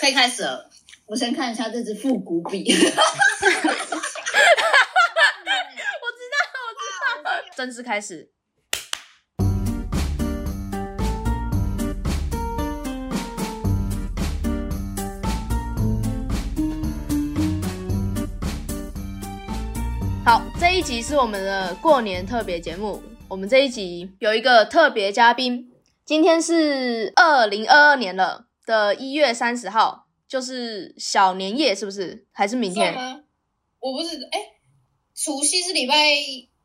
可以开始了。我先看一下这支复古笔。正式开始。好，这一集是我们的过年特别节目。我们这一集有一个特别嘉宾，今天是二零二二年了的一月三十号，就是小年夜，是不是？还是明天？吗？我不是，哎，除夕是礼拜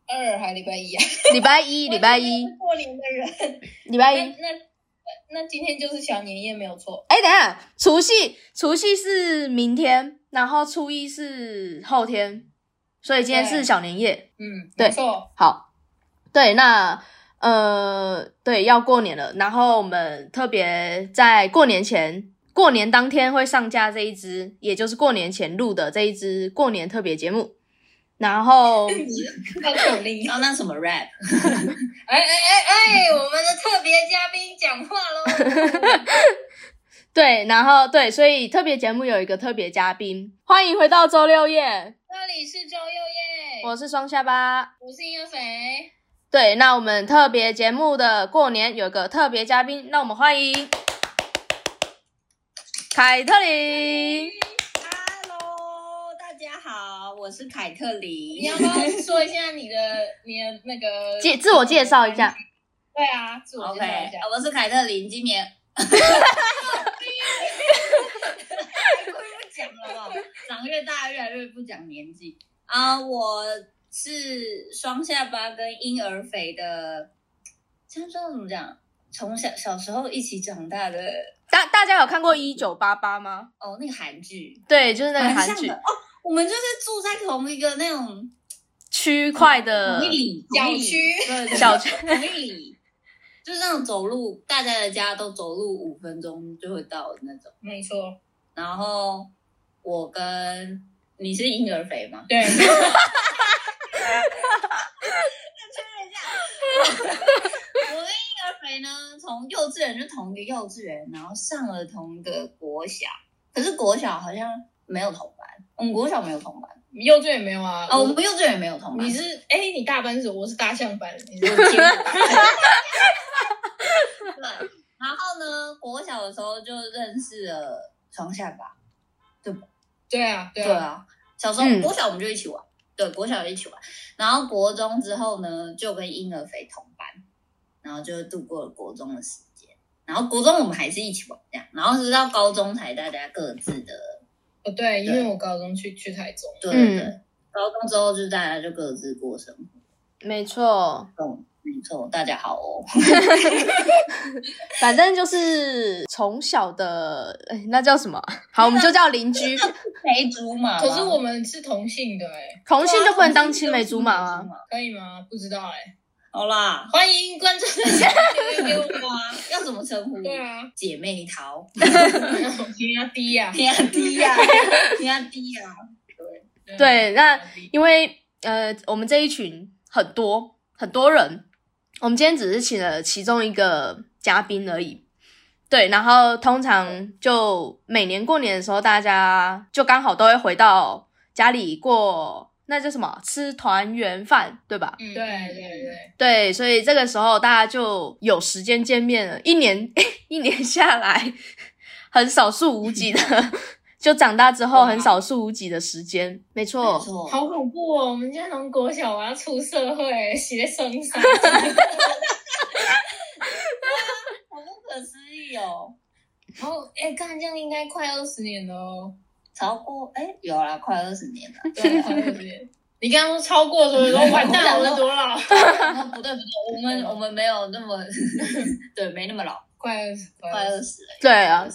二还是礼拜一啊？礼拜一，礼拜一。过年的人，礼拜一。那那今天就是小年夜，没有错。哎，等下，除夕，除夕是明天，然后初一是后天。所以今天是小年夜，嗯，对，错，好，对，那呃，对，要过年了，然后我们特别在过年前，过年当天会上架这一支，也就是过年前录的这一支过年特别节目，然后 要 那什么 rap？哎哎哎哎，我们的特别嘉宾讲话喽。对，然后对，所以特别节目有一个特别嘉宾，欢迎回到周六夜。这里是周六夜，我是双下巴，我是婴儿肥。对，那我们特别节目的过年有个特别嘉宾，那我们欢迎凯特琳。Hello，大家好，我是凯特琳。你要不要说一下你的你的那个介自我介绍一下？对啊，自我介绍一下。我是凯特琳，今年。讲了，长越大越来越不讲年纪啊！我是双下巴跟婴儿肥的，这样说怎么讲？从小小时候一起长大的，大大家有看过一九八八吗？哦，那个韩剧，对，就是那个韩剧哦。我们就是住在同一个那种区块的同一里小区，小区同一里，就是那种走路，大家的家都走路五分钟就会到的那种。没错，然后。我跟你是婴儿肥吗？对。再确认一下。我跟婴儿肥呢，从幼稚园就同一个幼稚园，然后上了同一个国小。可是国小好像没有同班，我们国小没有同班，幼稚园没有啊。哦，我们幼稚园没有同班。你是哎，你大班是？我是大象班。你是班对。然后呢，国小的时候就认识了双下巴，对吧？对啊，对啊，小时候国小我们就一起玩，对，国小一起玩，然后国中之后呢，就跟婴儿肥同班，然后就度过了国中的时间，然后国中我们还是一起玩这样，然后直到高中才大家各自的，哦对，因为我高中去去台中，对对对，高中之后就大家就各自过生活，没错，嗯。没错，大家好哦。反正就是从小的，哎，那叫什么？好，我们就叫邻居。梅竹马。可是我们是同性的哎，同性就不能当青梅竹马吗？可以吗？不知道哎。好啦，欢迎观众留言给我啊！要怎么称呼？对啊，姐妹淘。天压低呀，天压低呀，天压低呀。对对，那因为呃，我们这一群很多很多人。我们今天只是请了其中一个嘉宾而已，对，然后通常就每年过年的时候，大家就刚好都会回到家里过，那叫什么？吃团圆饭，对吧？嗯，对对对对，所以这个时候大家就有时间见面了。一年 一年下来，很少数无几的。就长大之后很少数无几的时间，没错，好恐怖哦！我们家从国小我要出社会，学生三，好不可思议哦！然后哎，看这样应该快二十年了哦，超过哎，有啦，快二十年了，对，快二十年。你刚刚说超过，所以说完蛋，我多老？不对不对，我们我们没有那么，对，没那么老，快二十，快二十，对啊。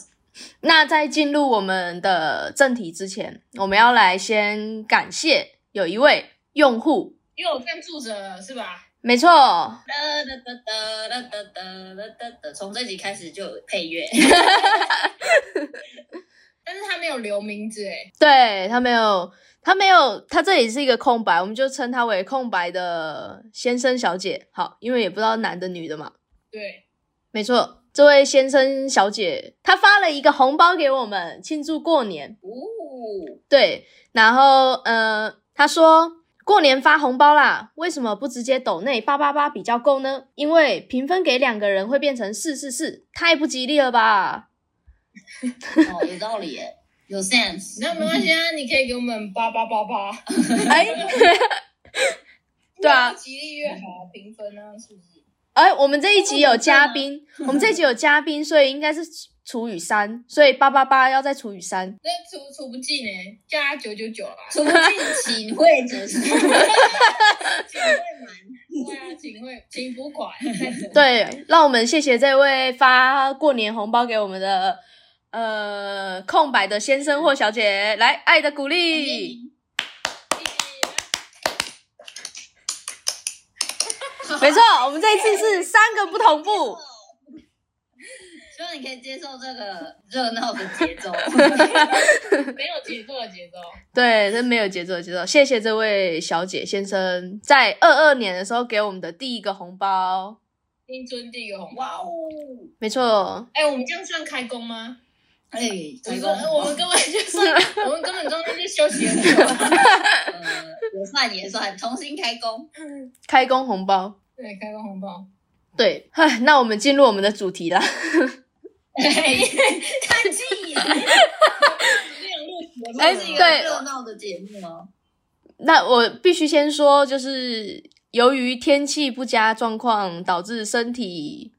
那在进入我们的正题之前，我们要来先感谢有一位用户，又有赞助者是吧？没错，哒哒哒哒哒哒哒从这集开始就有配乐，但是他没有留名字诶对他没有，他没有，他这里是一个空白，我们就称他为空白的先生小姐，好，因为也不知道男的女的嘛，对，没错，这位先生小姐，他发了一个红包给我们庆祝过年。哦，对，然后呃，他说过年发红包啦，为什么不直接抖内八八八比较够呢？因为平分给两个人会变成四四四，太不吉利了吧？哦，有道理耶，有 sense。那没关系啊，你可以给我们八八八八，哎，对啊越吉利越好，平分啊，是不是？哎，我们这一集有嘉宾，我们这一集有嘉宾，所以应该是除以三，所以八八八要再除以三。那除除不尽呢，加九九九啦。除不尽请会者是，请会满。对啊，请会请付款。对，让我们谢谢这位发过年红包给我们的呃空白的先生或小姐，来爱的鼓励。没错，我们这一次是三个不同步。希望你可以接受这个热闹的节奏。没有节奏的节奏。对，这没有节奏的节奏。谢谢这位小姐先生在二二年的时候给我们的第一个红包。新春第一个红包。哇哦！没错，哎、我们这样算开工吗？哎，我们成功！我们根本就算，我们根本中间就休息很久。呃，也算也算，重新开工。开工红包。对，开工红包。对，嗨，那我们进入我们的主题啦。看气，哎这是一个对热闹的节目哦。那我必须先说，就是由于天气不佳状况，导致身体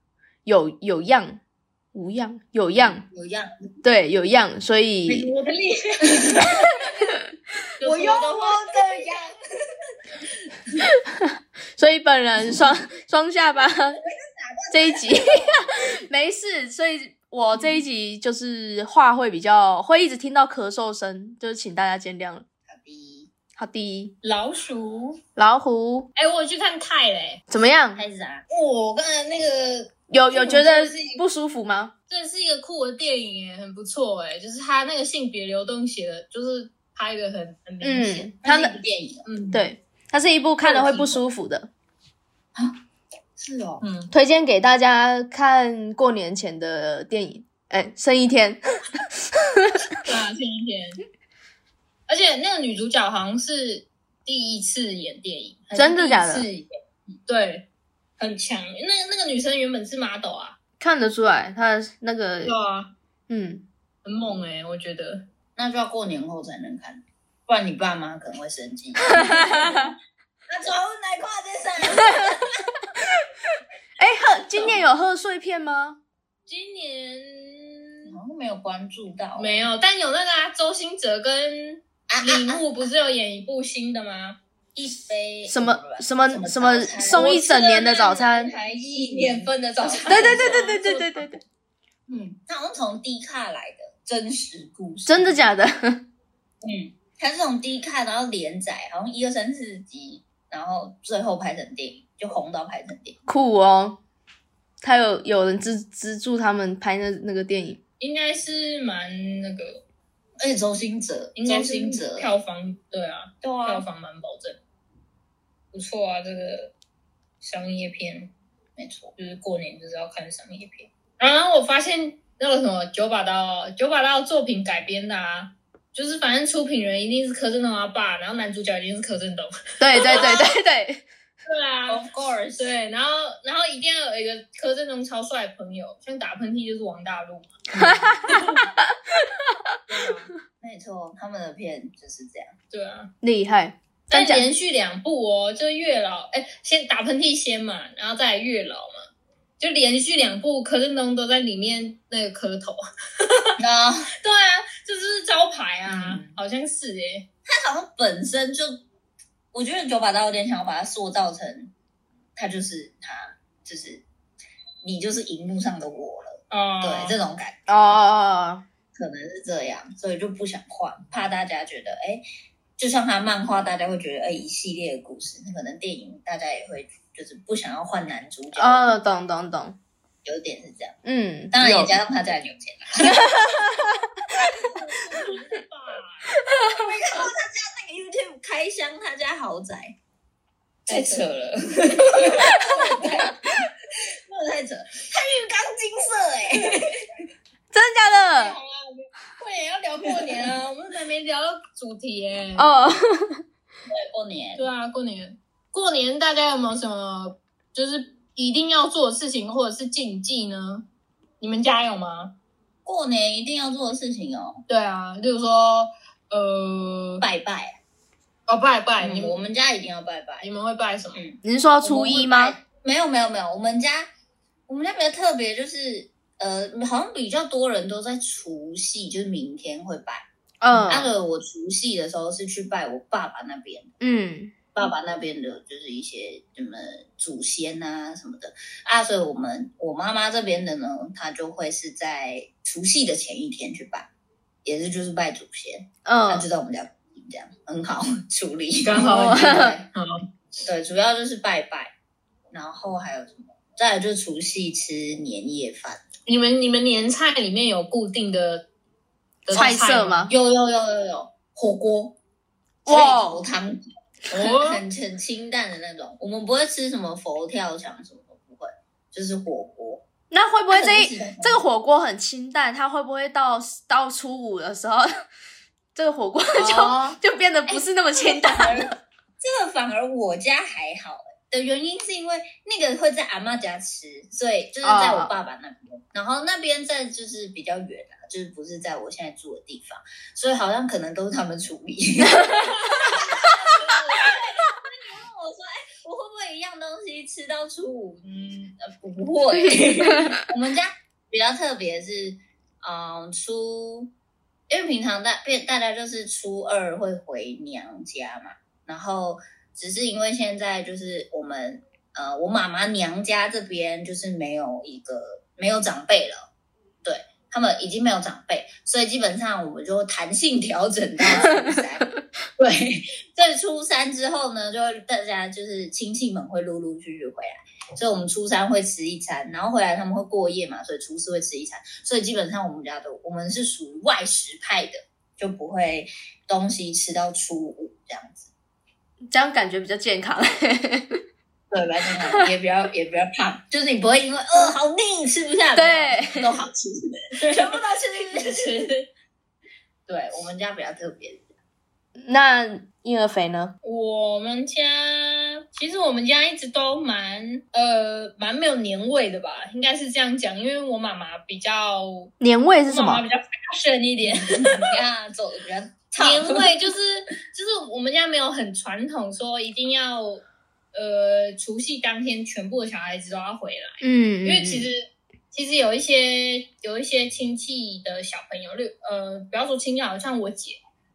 有有恙无恙有恙，有样，对有恙，所以我的力量。我用我的样。所以本人双双下巴这一集 没事，所以我这一集就是话会比较会一直听到咳嗽声，就是请大家见谅。好的，好的，老鼠。老虎哎、我有去看泰嘞，怎么样？开始啊！我刚才那个有有觉得不舒服吗？这是一个酷的电影耶，很不错哎，就是他那个性别流动写的，就是拍的很很明显。嗯，他它是那一部电影哦，嗯，对，它是一部看了会不舒服的，是哦。嗯，推荐给大家看过年前的电影。哎，剩一天，对啊，前一天。而且那个女主角好像是第一次演电影，真的假的对，很强。那那个女生原本是 model 啊，看得出来她那个对，啊，嗯，很猛哎，我觉得。那就要过年后才能看，不然你爸妈可能会生气。那从哪跨这山。哎，贺今年有贺岁片吗？今年好像没有关注到，没有，但有那个啊，周兴哲跟啊李牧不是有演一部新的吗？一杯什么什么什什么送一整年的早餐？才一年份的早餐。对对对对对对对对对，嗯，他好像从 D 卡来的真实故事，真的假的？嗯，他是从 D 卡然后连载，好像一二三四集，然后最后拍成电影，就红到拍成电影。酷哦！他有有人资资助他们拍那那个电影，应该是蛮那个，而且周星哲，周应该是星哲，票房对啊，对啊，票房蛮保证，不错啊，这个商业片。没错，就是过年就是要看商业片。然后我发现那个什么九把刀，九把刀作品改编的啊，就是反正出品人一定是柯震东他爸，然后男主角一定是柯震东。对对对对对，对啊，Of course，对，然后然后一定要有一个柯震东超帅的朋友，像打喷嚏就是王大陆嘛。对啊，没错，他们的片就是这样。对啊，厉害！但？连续两部哦，就月老，哎，先打喷嚏先嘛，然后再月老嘛，就连续两部柯震东都在里面那个磕头。那 对啊，这就是招牌啊，嗯。好像是哎、他好像本身就，我觉得九把刀有点想要把它塑造成，他就是他，就是你就是荧幕上的我了，哦，对，这种感觉。哦。哦哦，可能是这样，所以就不想换，怕大家觉得，哎，就像他漫画，大家会觉得，哎，一系列的故事，那可能电影大家也会就是不想要换男主角，哦，懂懂懂，有点是这样，嗯，当然也有加上他 家里有钱啦。那个 YouTube 开箱他家豪宅，太扯了，那个太扯，他浴缸金色哎，真的假的？过年要聊过年啊，我们还没聊到主题耶。哦，对，过年，对啊，过年，过年大家有没有什么就是一定要做的事情或者是禁忌呢？你们家有吗？过年一定要做的事情哦，对啊，例如说，呃，拜拜，哦，拜拜，嗯你们我们家一定要拜拜。你们会拜什么？嗯，你是说初一吗？？没有没有没有，我们家我们家比较特别，就是呃，好像比较多人都在除夕，就是明天会拜。嗯那嗯个我除夕的时候是去拜我爸爸那边，嗯爸爸那边的就是一些什么祖先啊什么的啊，所以我们我妈妈这边的呢，她就会是在除夕的前一天去拜，也是就是拜祖先，她嗯就在我们家这样很好 处理，刚好对 好，对，主要就是拜拜，然后还有什么？再来就是除夕吃年夜饭，你们你们年菜里面有固定的的菜色吗？有有有有有火锅，哇菜头汤，很哦很很清淡的那种。我们不会吃什么佛跳墙什么的，不会，就是火锅。那会不会这一这个火锅很清淡？它会不会到到初五的时候，这个火锅就、哦就变得不是那么清淡了？这个反而我家还好欸的原因是因为那个会在阿妈家吃，所以就是在我爸爸那边，然后那边在就是比较远啊，就是不是在我现在住的地方，所以好像可能都是他们处理。那你问我说，哎、我会不会一样东西吃到初五？嗯，呃不会。我们家比较特别是，嗯，初，因为平常大大家就是初二会回娘家嘛，然后只是因为现在就是我们呃，我妈妈娘家这边就是没有一个没有长辈了，对他们已经没有长辈，所以基本上我们就弹性调整到初三。对，在初三之后呢，就大家就是亲戚们会陆陆续续回来，所以我们初三会吃一餐，然后回来他们会过夜嘛，所以初四会吃一餐，所以基本上我们家都我们是属于外食派的，就不会东西吃到初五这样子。这样感觉比较健康。对，白天好也比较也比较胖，就是你不会因为呃好腻吃不下，对都好吃，全部都吃 吃。对我们家比较特别，那婴儿肥呢？我们家其实我们家一直都蛮呃蛮没有年味的吧，应该是这样讲，因为我妈妈比较年味是什么？妈妈比较 fashion 一点，你看走的比较长年味就是就是我们家没有很传统说一定要呃除夕当天全部的小孩子都要回来，嗯，因为其实其实有一些有一些亲戚的小朋友，例如呃不要说亲戚，好像我姐，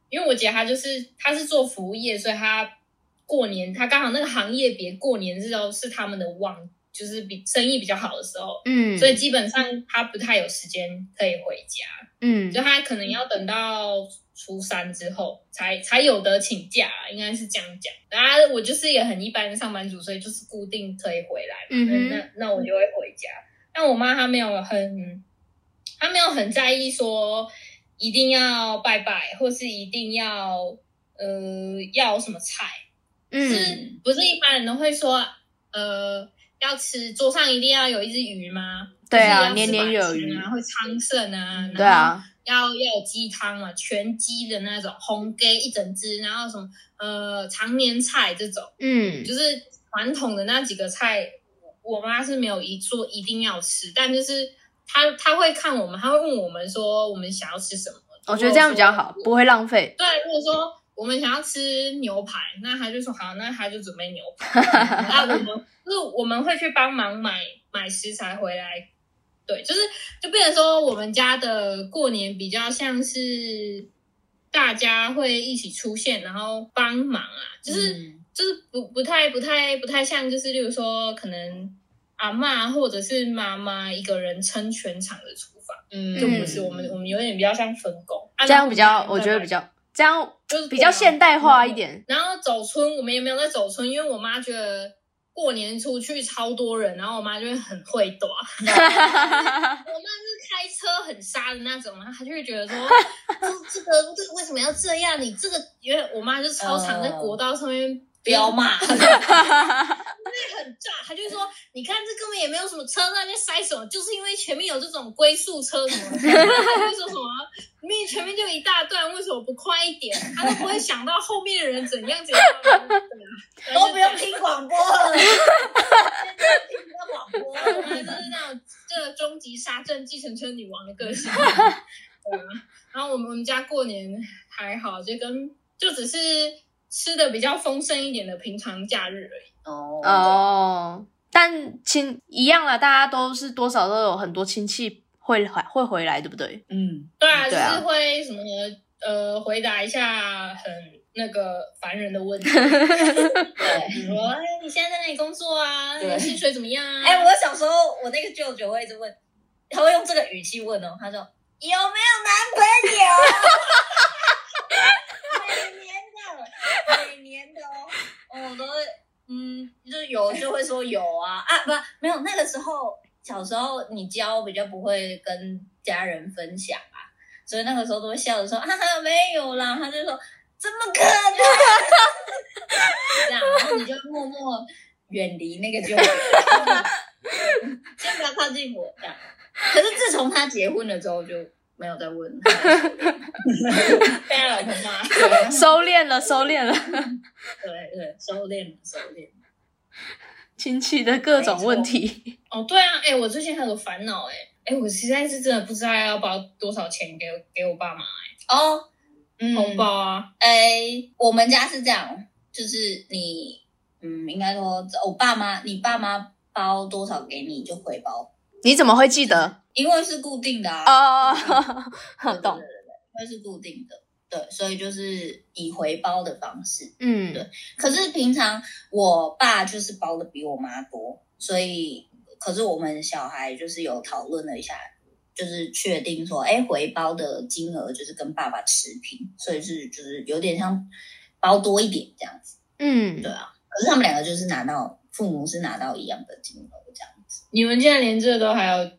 因为我姐她就是她是做服务业，所以她过年她刚好那个行业别过年之后是他们的旺，就是比生意比较好的时候，嗯，所以基本上他不太有时间可以回家，嗯就他可能要等到初三之后才才有得请假，应该是这样讲。然后我就是一个很一般的上班族，所以就是固定可以回来嘛，嗯那那那我就会回家。但我妈她没有很，她没有很在意说一定要拜拜，或是一定要呃要什么菜，嗯是嗯不是一般人都会说呃要吃桌上一定要有一只鱼吗？对啊年年有白余啊，会昌盛啊，对啊，要要有鸡汤嘛，全鸡的那种红鸡一整只，然后什么呃常年菜这种，嗯就是传统的那几个菜，我妈是没有一说一定要吃，但就是她她会看我们，她会问我们说我们想要吃什么。我觉得这样比较好，不会浪费。对，如果说我们想要吃牛排，那他就说好，那他就准备牛排。那我们就是我们会去帮忙买买食材回来。对，就是就变成说，我们家的过年比较像是大家会一起出现，然后帮忙啊，就是、嗯就是不不太不太不太像，就是例如说可能阿嬷或者是妈妈一个人撑全场的厨房，嗯就不是、我们我们有点比较像分工，啊这样比较，我觉得比较这样就是比较现代化一点。然后走村，我们也没有在走村，因为我妈觉得过年出去超多人，然后我妈就会很会躲。我妈是开车很杀的那种，然后她就会觉得说，这这个这个为什么要这样？你这个因为我妈就超常在国道上面飙骂，炸，他就说：“你看这根本也没有什么车，那在塞什么？就是因为前面有这种龟速车什么，他就说什么，明明前面就一大段，为什么不快一点？他都不会想到后面的人怎样怎样，都不用听广播了，听广播，就是那种这个终极杀阵计程车女王的个性。对啊，然后我们我们家过年还好，就跟就只是。吃的比较丰盛一点的平常假日而已哦哦，但亲一样啦，大家都是多少都有很多亲戚会回会回来，对不对？嗯，对啊，就是会什么呃回答一下很那个烦人的问题，对，比如说哎你现在在哪里工作啊？对，薪水怎么样啊？哎，我小时候我那个舅舅会一直问，他会用这个语气问哦，他说有没有男朋友？年的 哦，我都会，嗯，就有就会说有啊啊，不，没有那个时候小时候你教比较不会跟家人分享啊，所以那个时候都会笑着说啊没有啦，他就说怎么可能？这样，然后你就默默远离那个舅舅，先不要靠近我这样。可是自从他结婚了之后就。没有在问，被他老婆骂，收敛了，收敛了，对对，收敛了，收敛。亲戚的各种问题。哦，对啊，哎，我最近还有烦恼，哎，哎，我实在是真的不知道要包多少钱给给我爸妈，哎，哦，红包啊，哎，我们家是这样，就是你，嗯，应该说我爸妈，你爸妈包多少给你就回包。你怎么会记得？因为是固定的啊，哦，懂，因为是固定的，对，所以就是以回包的方式，嗯，对。可是平常我爸就是包的比我妈多，所以，可是我们小孩就是有讨论了一下，就是确定说，哎，回包的金额就是跟爸爸持平，所以是就是有点像包多一点这样子，嗯，对啊。可是他们两个就是拿到父母是拿到一样的金额这样子，你们现在连这都还有。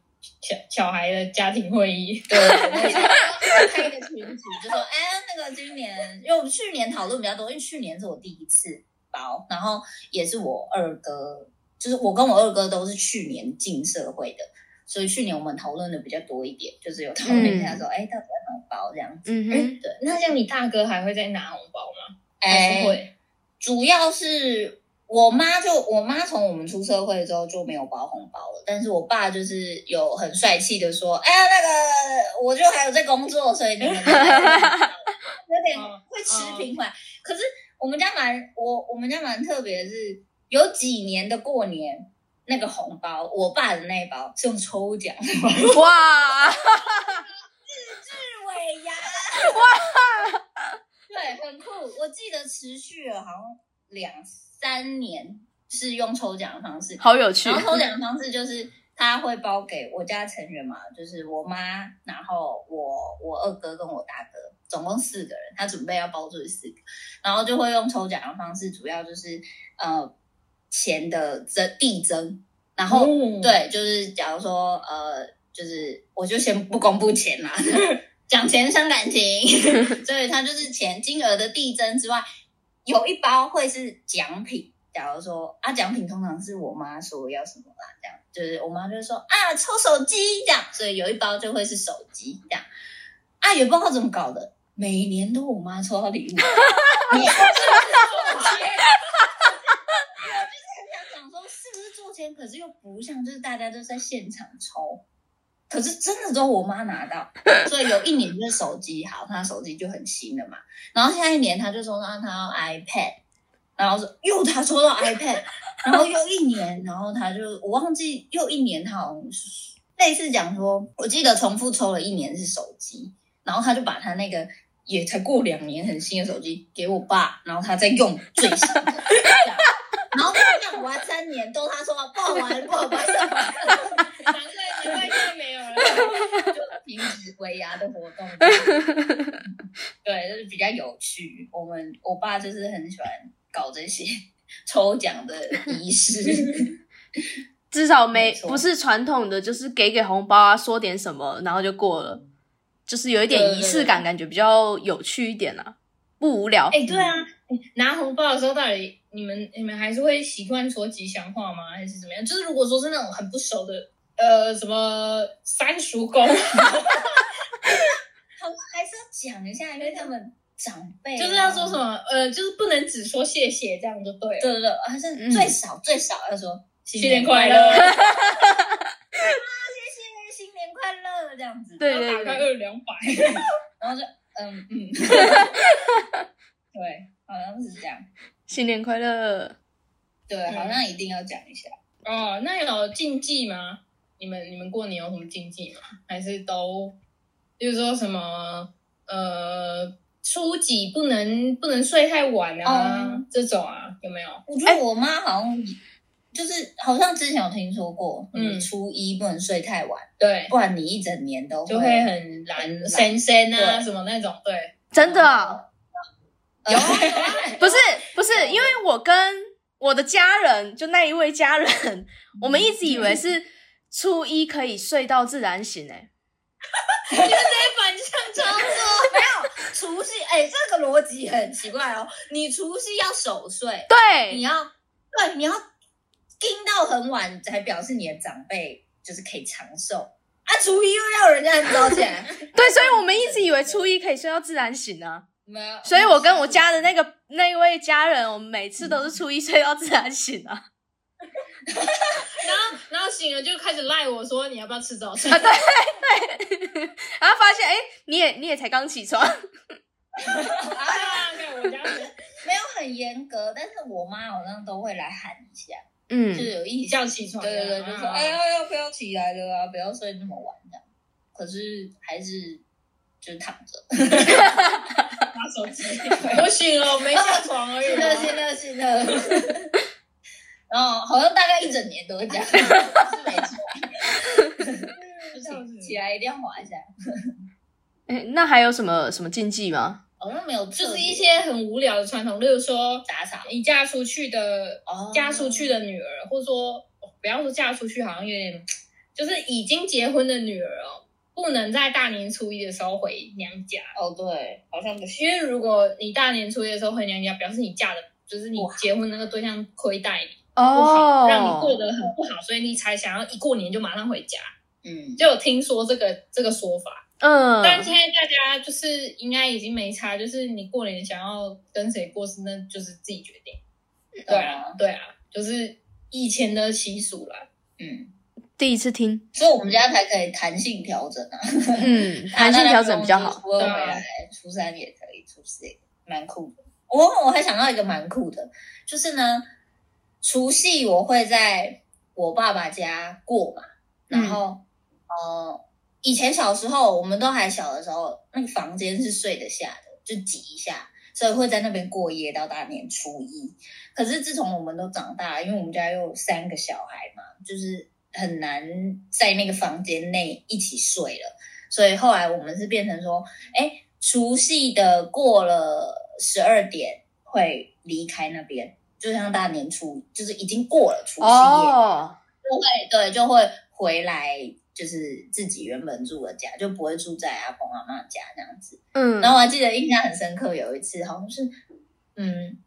小小孩的家庭会议，对，开一个群组，就说，哎，那个今年，因为我们去年讨论比较多，因为去年是我第一次包，然后也是我二哥，就是我跟我二哥都是去年进社会的，所以去年我们讨论的比较多一点，就是有讨论一下说，哎，到底要怎么包这样子。嗯哼，对，那像你大哥还会再拿红包吗？哎，会，主要是。我妈就我妈从我们出社会之后就没有包红包了，但是我爸就是有很帅气的说：“哎呀，那个我就还有在工作，所以你们 有点会持平回来。”可是我们家蛮我我们家蛮特别的是，有几年的过年那个红包，我爸的那一包是用抽奖哇，自制尾牙哇，对，很酷。我记得持续了好像两。三年是用抽奖的方式，好有趣。然后抽奖的方式就是他会包给我家成员嘛，就是我妈，然后我我二哥跟我大哥，总共四个人，他准备要包出去四个，然后就会用抽奖的方式，主要就是呃钱的增递增，然后对，就是假如说呃，就是我就先不公布钱啦，讲钱伤感情，所以他就是钱金额的递增之外。有一包会是奖品，假如说啊，奖品通常是我妈说要什么啦，这样就是我妈就说啊，抽手机这样，所以有一包就会是手机这样啊，也不知道怎么搞的，每年都我妈抽到礼物，你是不是做签？我就是很想讲说是不是做签，可是又不像，就是大家都在现场抽。可是真的都我妈拿到，所以有一年就是手机好，她手机就很新了嘛。然后下一年她就说让她要 iPad，然后说又她抽到 iPad，然后又一年，然后她就我忘记又一年她好像类似讲说，我记得重复抽了一年是手机，然后她就把她那个也才过两年很新的手机给我爸，然后他在用最新的，然后用完三年都他说不好玩不好玩，难怪难怪现在没有了，就停止尾牙的活动。对，就是比较有趣。我们我爸就是很喜欢搞这些抽奖的仪式，至少没不是传统的，就是给给红包啊，说点什么，然后就过了，就是有一点仪式感，感觉比较有趣一点啊，不无聊。哎，对啊，拿红包的时候，到底你们你们还是会习惯说吉祥话吗？还是怎么样？就是如果说是那种很不熟的，呃，什么三叔公，好，还是要讲一下，因为他们长辈啊就是要说什么，呃，就是不能只说谢谢，这样就对了。对对对，还是最少最少要说新新年快快乐，乐，谢谢新年快乐 这样子，对打开二两百，然后就嗯嗯，对，好像是这样，新年快乐。对，好像一定要讲一下。哦，那有禁忌吗？你们你们过年有什么禁忌吗？还是都，比如说什么呃，初几不能不能睡太晚啊，哦这种啊，有没有？我觉得我妈好像就是好像之前有听说过，嗯，嗯初一不能睡太晚，对，不然你一整年都就会很懒神神啊，什么那种，对，真的啊、有 不是不是，因为我跟我的家人，就那一位家人，我们一直以为是初一可以睡到自然醒、欸，你们这些反向操作，没有除夕，哎、这个逻辑很奇怪哦。你除夕要守岁，对你要对，你要盯到很晚，才表示你的长辈就是可以长寿啊。初一又要人家很早起来，对，所以我们一直以为初一可以睡到自然醒啊。没有。所以我跟我家的那个那一位家人，我们每次都是初一睡到自然醒啊。然后然后醒了就开始赖我说你要不要吃早餐？啊，对对，然后发现哎、你也你也才刚起床，啊，看我家没有很严格，但是我妈好像都会来喊一下，嗯就嗯，是有意识。叫起床的，对对对，就说啊哎呀，要不要起来了啊？不要睡那么晚这样。可是还是就是躺着。拿手机，我醒了，我没下床而已是的，是嘛。的，是的。然后好像大概一整年都会这样，是没错。就是起来一定要滑一下，哎那还有什么什么禁忌吗？好像没有，就是一些很无聊的传统，例如说打扫你嫁出去的哦。嫁出去的女儿，或者说哦不要说嫁出去，好像有点，就是已经结婚的女儿哦，不能在大年初一的时候回娘家，哦，对，好像不行。因为如果你大年初一的时候回娘家，表示你嫁的就是你结婚那个对象亏待你，不好，哦，让你过得很不好，所以你才想要一过年就马上回家。嗯，就有听说这个这个说法，嗯但嗯，现在大家就是应该已经没差，就是你过年想要跟谁过是那就是自己决定。对啊，对啊，就是以前的习俗啦。嗯，第一次听，所以我们家才可以弹性调整啊，嗯，弹性调整比较好。初二回来，初三也可以，初四也蛮酷的。我我还想到一个蛮酷的，就是呢，除夕我会在我爸爸家过嘛，然后、呃，以前小时候我们都还小的时候，那个房间是睡得下的，就挤一下，所以会在那边过夜到大年初一。可是自从我们都长大，因为我们家有三个小孩嘛，就是很难在那个房间内一起睡了，所以后来我们是变成说，哎，除夕的过了十二点会离开那边，就像大年初，就是已经过了除夕夜，哦，就会对就会回来，就是自己原本住的家，就不会住在阿公阿妈家这样子。嗯，然后我还记得印象很深刻，有一次好像是，嗯，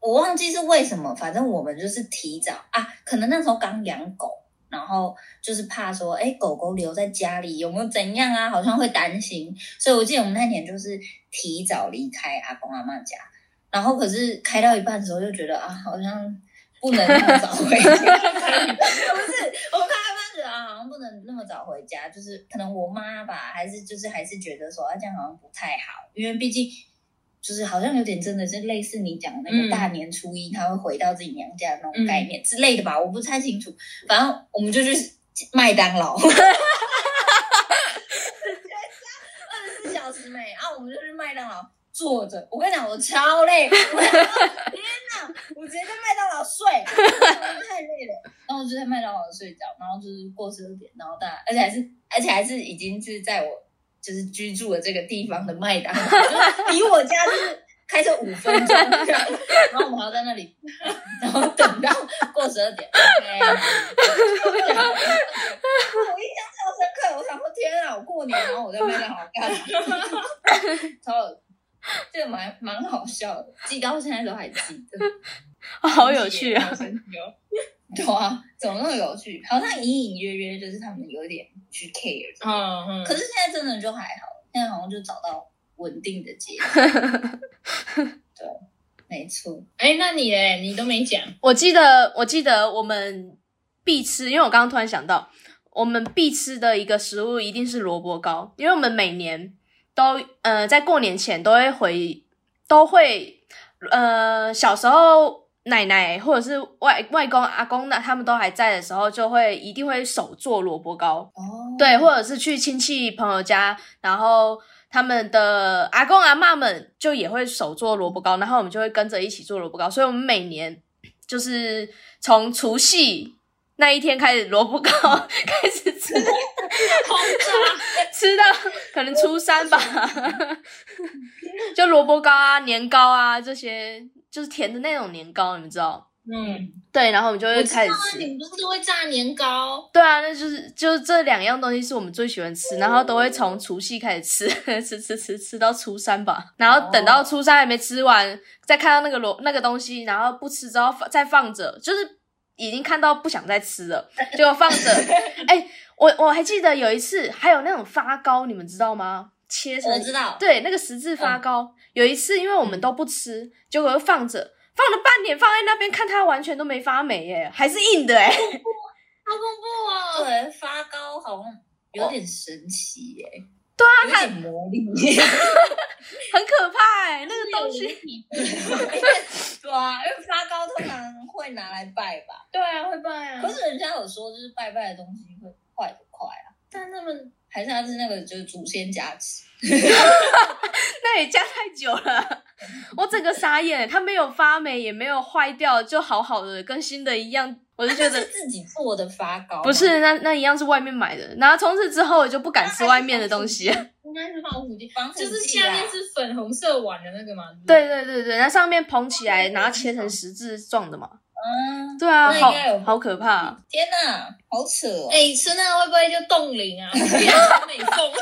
我忘记是为什么，反正我们就是提早啊，可能那时候刚养狗，然后就是怕说，哎，狗狗留在家里有没有怎样啊？好像会担心，所以我记得我们那年就是提早离开阿公阿妈家，然后可是开到一半的时候就觉得啊，好像不能那么早回家，不是，我开到一半觉得啊，好像不能那么早回家，就是可能我妈吧，还是就是还是觉得说啊，这样好像不太好，因为毕竟。就是好像有点真的是类似你讲的那嗯个大年初一，他会回到自己娘家的那种概念之类的吧，我不太清楚。反正我们就去麦当劳，二十四小时没啊，我们就去麦当劳坐着。我跟你讲，我超累，天哪，我直接在麦当劳睡，太累了。然后我就在麦当劳睡觉，然后就是过十二点，然后大家，而且还是而且还是已经是在我就是居住的这个地方的麦当劳，就是离我家就是开车五分钟，然后我们还要在那里，然后等到过十二点。我印象超深刻，我想说天啊，我过年然后我在麦当劳干？超 这个蛮蛮好笑的，记到现在都还记得。好有趣啊！对啊，怎么那么有趣？好像隐隐约约就是他们有点去 care。嗯嗯。可是现在真的就还好，现在好像就找到稳定的节 对，没错。哎，那你嘞？你都没讲。我记得，我记得我们必吃，因为我刚刚突然想到，我们必吃的一个食物一定是萝卜糕，因为我们每年都呃在过年前都会回，都会呃小时候。奶奶或者是外外公阿公那他们都还在的时候，就会一定会手做萝卜糕。哦，对，或者是去亲戚朋友家，然后他们的阿公阿妈们就也会手做萝卜糕，然后我们就会跟着一起做萝卜糕。所以，我们每年就是从除夕那一天开始，萝卜糕 开始吃，吃到可能初三吧，就萝卜糕啊、年糕啊这些。就是甜的那种年糕，你们知道？嗯，对，然后我们就会开始吃。你们不是都会炸年糕？对啊，那就是就是这两样东西是我们最喜欢吃，然后都会从除夕开始吃，吃吃吃吃到初三吧。然后等到初三还没吃完，再看到那个萝那个东西，然后不吃之后再放着，就是已经看到不想再吃了，就放着。哎，我我还记得有一次还有那种发糕，你们知道吗？切成我知道，对那个十字发糕，有一次因为我们都不吃，结果又放着，放了半年，放在那边看它完全都没发霉耶，还是硬的哎，好恐怖哦！对，发糕好像有点神奇耶，对啊，它有魔力，很可怕哎，那个东西，对啊，因为发糕通常会拿来拜吧，对啊，会拜啊，可是人家有说就是拜拜的东西会坏的快啊，但他们。还是他是那个就是祖先加持，那也加太久了，我整个傻眼，它没有发霉也没有坏掉，就好好的跟新的一样，我就觉得自己做的发糕，不是那那一样是外面买的，然后从此之后我就不敢吃外面的东西，应该是防腐剂，就是下面是粉红色碗的那个嘛，对对？对对，那上面捧起来，然后切成十字状的嘛。嗯，对啊，好好可怕！天哪，好扯！哎，吃那个会不会就冻龄啊？变成美凤，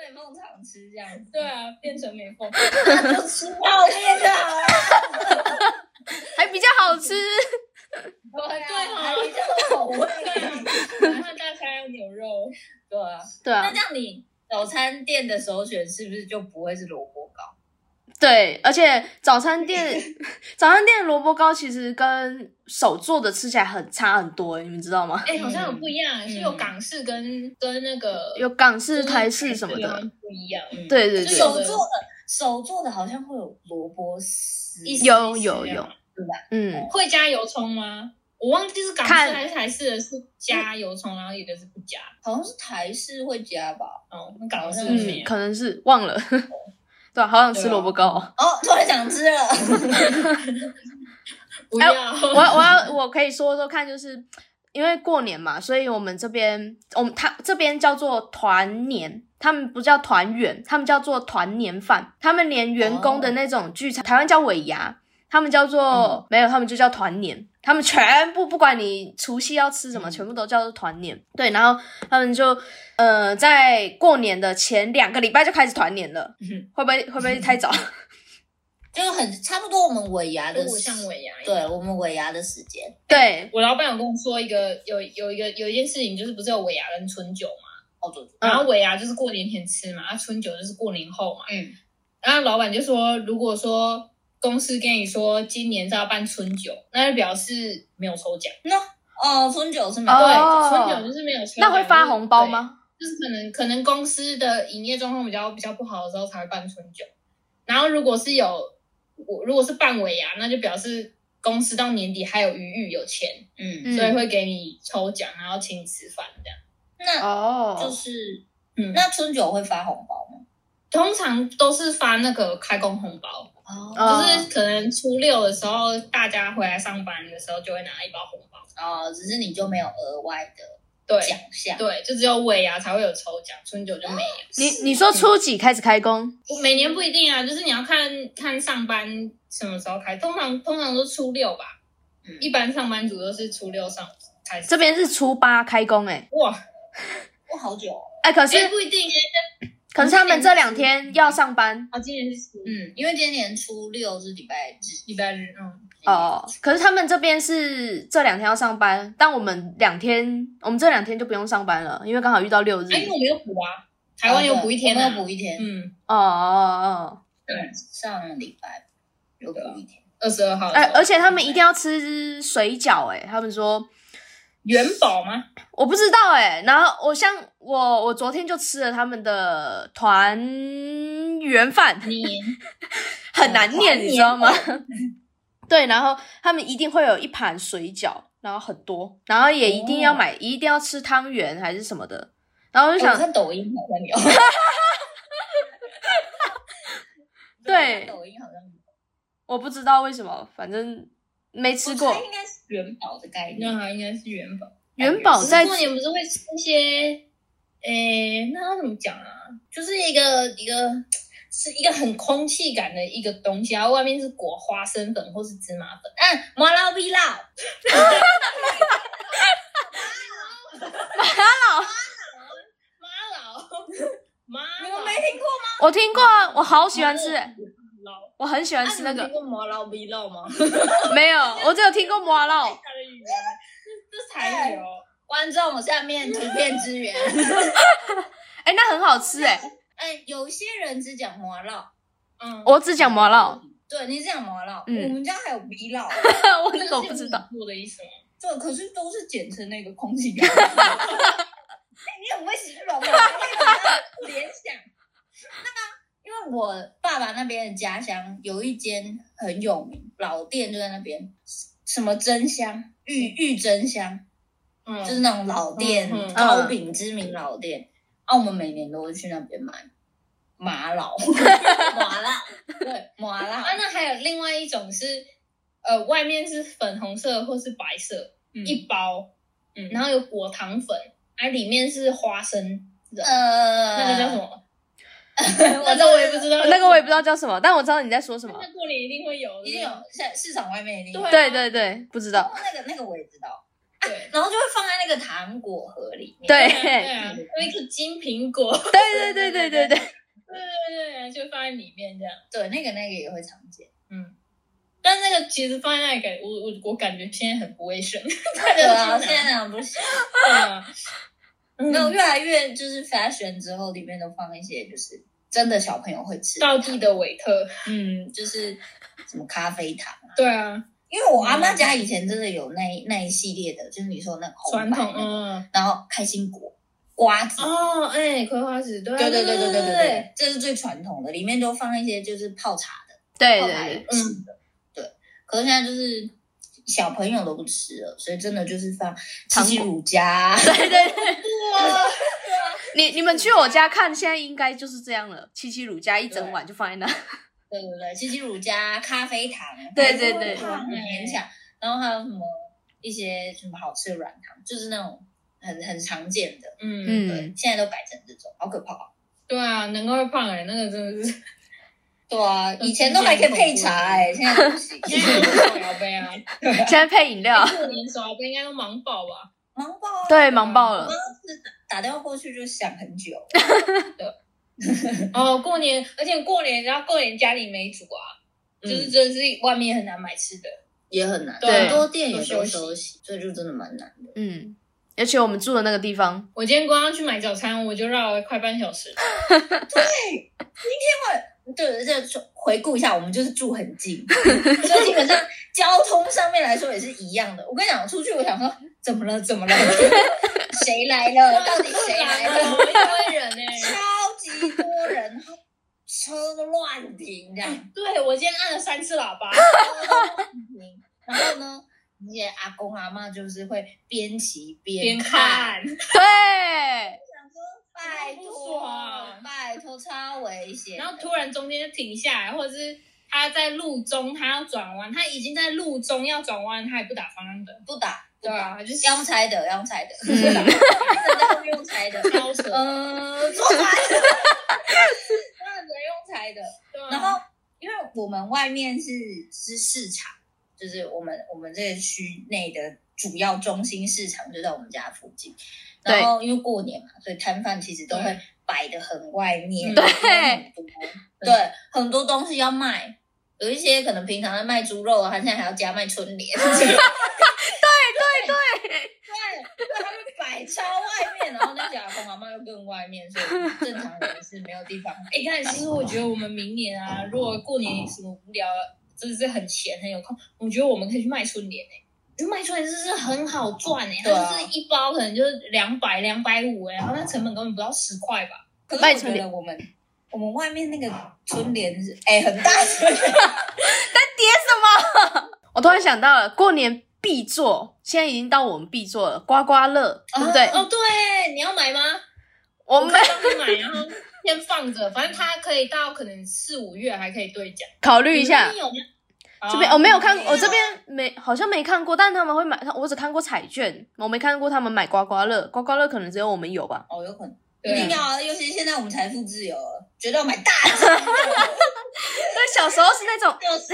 美凤常吃这样子。对啊，变成美凤，就吃泡面就好了，还比较好吃。对啊，还比较好味。然后大虾有牛肉，对啊，对啊。那这样你早餐店的首选是不是就不会是萝卜糕？对，而且早餐店 早餐店的萝卜糕其实跟手做的吃起来很差很多，你们知道吗？哎，好像有不一样，是有港式跟跟那个有港式、台式什么的不一样。对对对，手做的手做的好像会有萝卜丝，有有有，对吧？嗯，会加油葱吗？我忘记是港式还是台式的，是加油葱，然后有的是不加，好像是台式会加吧？哦，那港式嗯，可能是忘了。对，好想吃萝卜糕哦！突然想吃了。不要，我我要我可以说说看，就是因为过年嘛，所以我们这边，我们他这边叫做团年，他们不叫团圆，他们叫做团年饭。他们连员工的那种聚餐，台湾叫尾牙，他们叫做没有，他们就叫团年。他们全部不管你除夕要吃什么，全部都叫做团年。对，然后他们就呃，在过年的前两个礼拜就开始团年了。会不会会不会太早？就很差不多，我们尾牙的像尾牙，对我们尾牙的时间。对我老板有跟我说一个有有一个有一件事情，就是不是有尾牙跟春酒嘛？哦，对。然后尾牙就是过年前吃嘛，啊，春酒就是过年后嘛。嗯。然后老板就说，如果说。公司跟你说今年是要办春酒，那就表示没有抽奖。那哦，春酒是没对，春酒就是没有抽。那会发红包吗？就是可能可能公司的营业状况比较比较不好的时候才会办春酒。然后如果是有我如果是办尾牙，那就表示公司到年底还有余裕有钱，嗯，所以会给你抽奖，然后请你吃饭这样。那哦，就是嗯，那春酒会发红包吗？通常都是发那个开工红包。就是可能初六的时候，大家回来上班的时候就会拿一包红包哦，只是你就没有额外的奖项，对，就只有尾牙才会有抽奖，春酒就没有。你你说初几开始开工？每年不一定啊，就是你要看看上班什么时候开，通常通常都初六吧，一般上班族都是初六上开始。这边是初八开工，哎，哇，哇，好久，哎，可是不一定。可是他们这两天要上班。啊，今年是初嗯，因为今年初六是礼拜日，礼拜日，嗯，哦。可是他们这边是这两天要上班，但我们两天，我们这两天就不用上班了，因为刚好遇到六日。哎，因为我们有补啊，台湾有补一天没啊，有补一天，嗯，哦哦哦，对，上礼拜有补一天。二十二号哎、候，而且他们一定要吃水饺，哎，他们说元宝吗？我不知道哎、然后我像我我昨天就吃了他们的团圆饭，年 很难念，你知道吗？对，然后他们一定会有一盘水饺，然后很多，然后也一定要买，一定要吃汤圆还是什么的。然后我就想，我看抖音好像有，对。抖音好像有。我不知道为什么，反正没吃过应该是元宝的概念。那它应该是元宝。元宝在过年不是会吃一些，诶，那要怎么讲啊？就是一个一个是一个很空气感的一个东西，然后外面是裹花生粉或是芝麻粉。嗯，麻辣味辣，妈老妈老，你们没听过吗？我听过啊，我好喜欢吃。我很喜欢吃那个。啊你们听过麻辣味辣吗？没有，我只有听过麻辣。台语啊，这这是台语哦。观众下面图片支援。哎、那很好吃哎、哎，有些人只讲麻辣，嗯，我只讲麻辣，对你只讲麻辣，嗯我们家还有微辣，我那个我不知道。我的意思吗？对，可是都是简称那个空气感。哎，你很会形容啊，你可以把它联想。那个，因为我爸爸那边的家乡有一间很有名老店，就在那边，什么真香玉玉真香，嗯，就是那种老店嗯嗯糕饼知名老店。啊，我们每年都会去那边买麻老。麻辣，对麻辣。啊，那还有另外一种是，呃，外面是粉红色或是白色、嗯。一包，嗯。然后有果糖粉，啊，里面是花生，呃，那个叫什？么？我那个我也不知道，那个我也不知道叫什么，但我知道你在说什么。那过年一定会有，一定有，在市场外面一定有。对对对对，不知道。哦那个那个我也知道，对。然后就会放在那个糖果盒里面。对对啊，有一个金苹果，对对对对对对，对对对，就放在里面这样。对，那个那个也会常见。嗯，但那个其实放在那里感，我我我感觉现在很不卫生。对啊，现在那样不行。对啊，没有，越来越就是 fashion 之后，里面都放一些就是真的小朋友会吃到地的维特，嗯，就是什么咖啡糖，对啊，因为我阿妈家以前真的有那那一系列的，就是你说那个传统，嗯，然后开心果、瓜子，哦，哎，葵花籽，对，对对对对对对，这是最传统的，里面都放一些就是泡茶的，对对，嗯，对，可是现在就是。小朋友都不吃了，所以真的就是放七七乳加，对对对。你你们去我家看，现在应该就是这样了，七七乳加一整碗就放在那。对对对，七七乳加咖啡糖，对对对很勉强。然后还有什么一些什么好吃的软糖，就是那种很很常见的，嗯，对嗯，，现在都改成这种，好可怕、哦。对啊，能够会胖哎，那个真的是，对啊，以前都还可以配茶哎、现在不行。现在都是手摇杯啊，现在配饮料，过年手摇杯应该都忙爆吧？忙爆啊！对，忙爆了打电话过去就想很久，对 哦，过年，而且过年，然后过年家里没煮啊，就是真的是外面很难买吃的。也很难，对很多店也都都休息，所以就真的蛮难的。嗯，而且我们住的那个地方，我今天光要去买早餐，我就绕了快半小时。对，这回顾一下，我们就是住很近，所以基本上交通上面来说也是一样的。我跟你讲，出去我想说，怎么了？怎么了？谁来了？到底谁来了？一堆人呢、超级多人，车都乱停，这样对我今天按了三次喇叭。车都乱停。然后呢，那些阿公阿妈就是会边骑边边看，看，对，拜托，拜托，超危险。然后突然中间就停下来，或者是他在路中，他要转弯，他已经在路中要转弯，他也不打方向灯。不打，对打，啊，就是要用猜的，要用猜的，嗯 真的会用猜的。超扯。呃，做猜的，当然只能用猜的。然后，因为我们外面是是市场，就是我们我们这个区内的主要中心市场就在我们家附近。然后因为过年嘛，所以摊贩其实都会摆的很外面，对。很多。对，很多东西要卖，有一些可能平常在卖猪肉，他现在还要加卖春联。对 对对。对，他们摆超外面，然后那家公阿妈又更外面，所以正常人是没有地方。哎，看，其实我觉得我们明年啊，如果过年什么无聊，真的是很闲很有空，我觉得我们可以去卖春联哎。卖出来就是很好赚哎，它就是一包可能就是两百两百五哎，然后那成本根本不到十块吧。卖春联，我们我们外面那个春联是哎很大，在叠什么？我突然想到了，过年必做，现在已经到我们必做了刮刮乐，对不对？哦对，你要买吗？我们帮你买，然后先放着，反正它可以到可能四五月还可以兑奖，考虑一下。这边我没有看，我这边没好像没看过，但他们会买，我只看过彩券，我没看过他们买刮刮乐。刮刮乐可能只有我们有吧？哦，有可能，一定要啊！尤其现在我们财富自由了，绝对要买大奖。对，小时候是那种，就是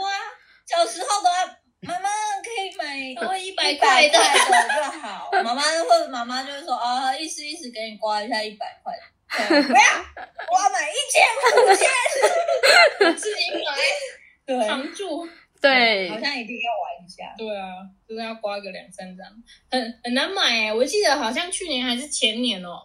哇，小时候的话，妈妈可以买多一百块的就好。妈妈或者妈妈就会说啊，意思意思给你刮一下一百块。不要，我要买一千五千，自己买。常驻对，好像一定要玩一下。对啊，真的要刮个两三张，很很难买哎。我记得好像去年还是前年哦，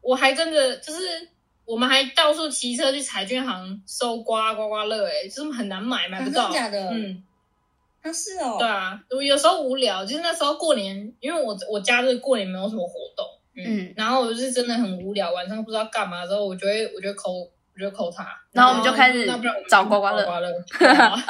我还跟着，就是我们还到处骑车去彩券行收刮刮刮乐哎，就是很难买，买不到。假的？嗯，那是哦。对啊，我有时候无聊，就是那时候过年，因为我我家这过年没有什么活动，嗯，然后我就是真的很无聊，晚上不知道干嘛的时候，我就会我就抠。我就扣他，然后我们就开始找刮刮乐。对，啊，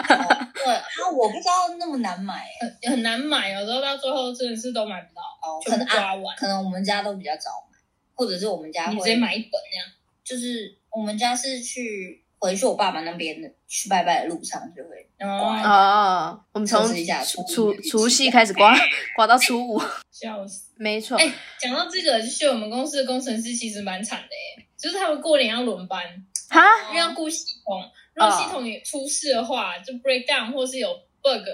我不知道那么难买，很很难买，有时候到最后真的是都买不到，哦，可能刮完，可能我们家都比较早买，或者是我们家直接买一本这样。就是我们家是去回去我爸爸那边的去拜拜的路上就会刮。哦，我们从除除夕开始刮，刮到初五，笑死，没错。哎，讲到这个，就是我们公司的工程师其实蛮惨的哎，就是他们过年要轮班。哈，因为要顾系统，如果系统也出事的话，就 break down 或是有 bug，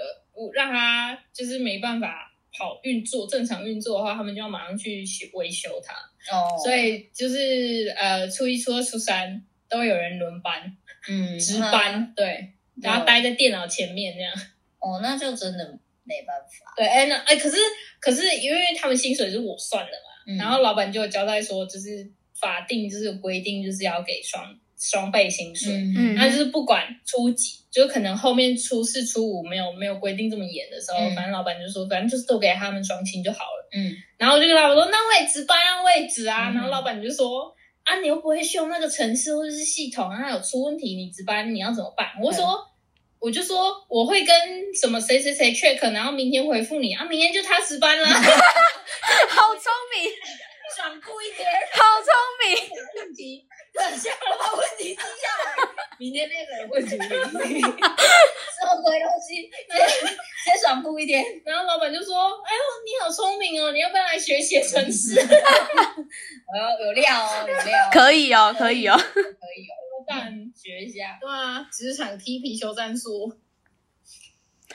让它就是没办法跑运作正常运作的话，他们就要马上去维修它。哦，所以就是呃，初一、初二、初三都有人轮班，嗯，值班，对，然后待在电脑前面这样。哦，那就真的没办法。对，哎，那哎，可是可是因为他们薪水是我算的嘛，然后老板就有交代说，就是法定就是规定就是要给双。双倍薪水，嗯，那就是不管初几，就可能后面初四、初五没有没有规定这么严的时候，反正老板就说，反正就是都给他们双薪就好了，嗯。然后我就跟老板说，那我也值班啊，位置啊。然后老板就说，啊，你又不会修那个程式或者是系统，那有出问题，你值班你要怎么办？我说，我就说我会跟什么谁谁谁 check，然后明天回复你啊，明天就他值班了。好聪明，爽酷一点，好聪明。问题。等一下我把问题记下来，明天那个人会处理。收回东西，先先爽酷一点。然后老板就说：“哎呦，你好聪明哦，你要不要来学写程式？”我要有料哦，有料。可以哦，可以哦，可以哦，当然学一下。对啊，职场踢皮球战术。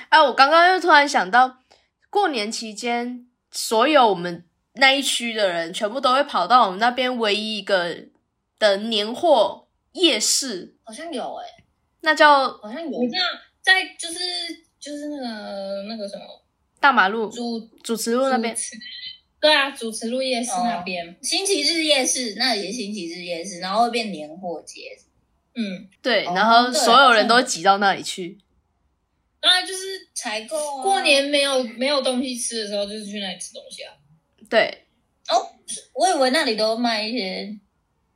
哎，我刚刚又突然想到，过年期间，所有我们那一区的人，全部都会跑到我们那边唯一一个。的年货夜市好像有哎，那叫好像有。你这样在就是就是那个那个什么大马路主主持路那边，对啊，主持路夜市那边，星期日夜市那也星期日夜市，然后会变年货节。嗯，对，然后所有人都挤到那里去。当然就是采购，过年没有没有东西吃的时候，就是去那里吃东西啊。对，哦，我以为那里都卖一些。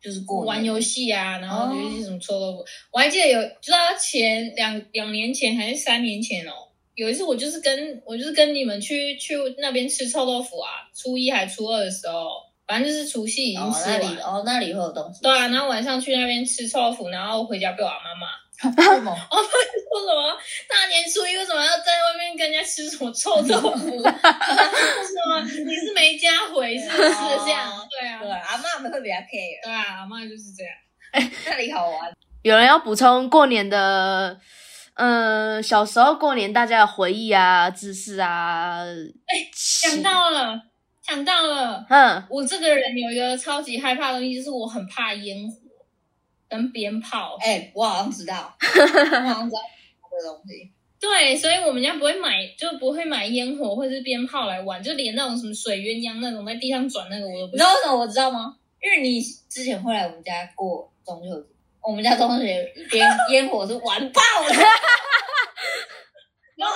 就是过玩游戏啊，然后有一些什么臭豆腐，我还记得有，知道前两两年前还是三年前哦，有一次我就是跟我就是跟你们去去那边吃臭豆腐啊，初一还初二的时候，反正就是除夕已经吃完，哦那里会有东西，对啊，然后晚上去那边吃臭豆腐，然后回家被我妈骂。什么？哦，说什么？大年初一为什么要在外面跟人家吃什么臭豆腐？为什么？你是没家回是不是这样？对啊，对阿妈们会比较 care。对啊，阿妈就是这样。哎，那里好玩。有人要补充过年的，嗯，小时候过年大家的回忆啊、知识啊。哎，想到了，想到了，嗯，我这个人有一个超级害怕的东西，就是我很怕烟火跟鞭炮。哎、我好像知道，我好像知道这个东西。对，所以我们家不会买，就不会买烟火或者是鞭炮来玩，就连那种什么水鸳鸯那种在地上转那个我都不你知道为什么我知道吗？因为你之前会来我们家过中秋节，我们家中秋节烟烟火是玩爆的。然后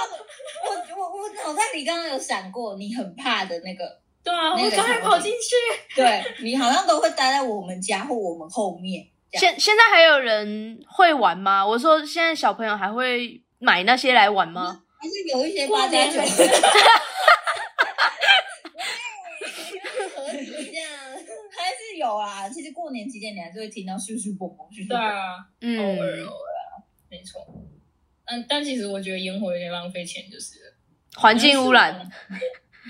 我我我脑袋里刚刚有闪过你很怕的那个，对啊，那个我赶快跑进去。对你好像都会待在我们家或我们后面。现现在还有人会玩吗？我说现在小朋友还会买那些来玩吗？还是有一些过八加九，年还 合体这样，还是有啊。其实过年期间你还是会听到咻咻嘣嘣，咻。对啊，嗯，偶尔偶尔啊，没错。嗯，但其实我觉得烟火有点浪费钱，就是了环境污染，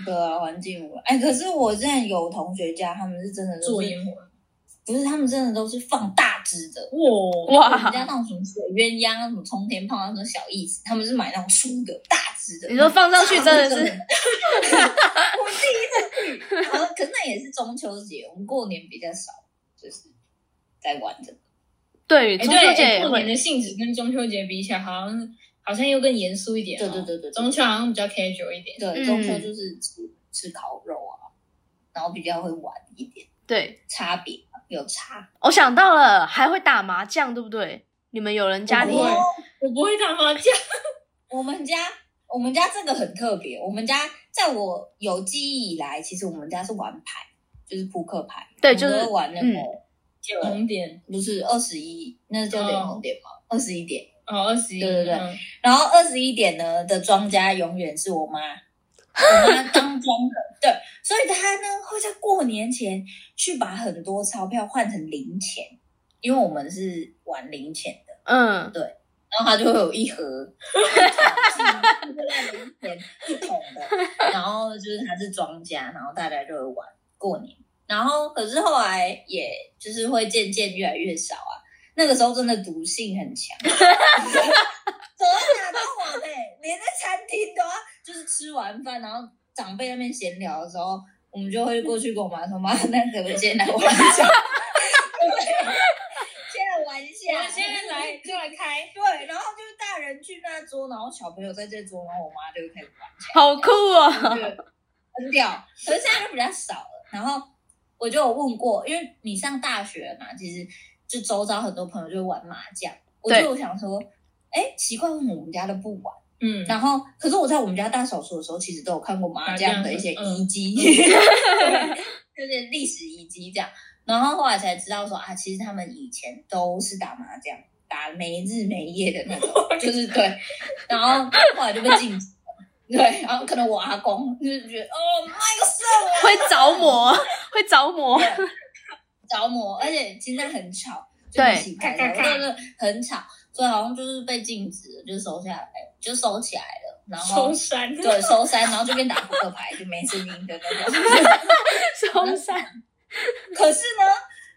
对啊，环境污染。哎，可是我之前有同学家，他们是真的是做烟火。不是他们真的都是放大只的。哇，哇！人家！那种什么水鸳鸯、什么冲天炮、那种小意思，他们是买那种粗的大只的。你说放上去真的是，我第一次去，然后可是那也是中秋节，我们过年比较少，就是在玩这个。对，哎，中秋，节过年，的性质跟中秋节比起来，好像好像又更严肃一点哦。对对对对对中秋好像比较 casual 一点。对，嗯中秋就是吃吃烤肉啊，然后比较会玩一点，对。差别有差。我想到了，还会打麻将，对不对？你们有人家里不会哦我不会打麻将。我们家我们家这个很特别，我们家在我有记忆以来，其实我们家是玩牌，就是扑克牌，对就是玩那个、红点不是二十一，那是叫点红点吗？二十一点。哦，二十一，对对对嗯然后二十一点呢的庄家永远是我妈，我妈当庄的，对，所以他呢会在过年前去把很多钞票换成零钱，因为我们是玩零钱的，嗯，对然后他就会有一盒炒鸡在零钱一桶的，然后就是她是庄家，然后大家就会玩过年，然后可是后来也就是会渐渐越来越少啊。那个时候真的毒性很强，走到哪都玩哎、连在餐厅都要，就是吃完饭，然后长辈那边闲聊的时候，我们就会过去跟我妈说：“妈，那可不可以先来玩一下？先来玩一我下。”们现在来就来开，对，然后就是大人去那桌，然后小朋友在这桌，然后我妈就开始玩。好酷哦！我觉得很屌。可是现在就比较少了。然后我就有问过，因为你上大学嘛，其实就周遭很多朋友就会玩麻将，我就想说，哎，奇怪，为什么我们家都不玩？嗯，然后，可是我在我们家大扫除的时候，其实都有看过麻将的一些遗迹，就是历史遗迹这样。然后后来才知道说啊，其实他们以前都是打麻将，打没日没夜的那种，就是对。然后后来就被禁止了。对，然后可能我阿公就是觉得哦，妈有事啊，会着魔，会着魔。着魔，而且现在很吵，对。就是洗牌的，对对，很吵，所以好像就是被禁止了，就收下来，就收起来了，然后收山，对收山，然后就变打扑克牌，就没声音的那种。收山，可是呢，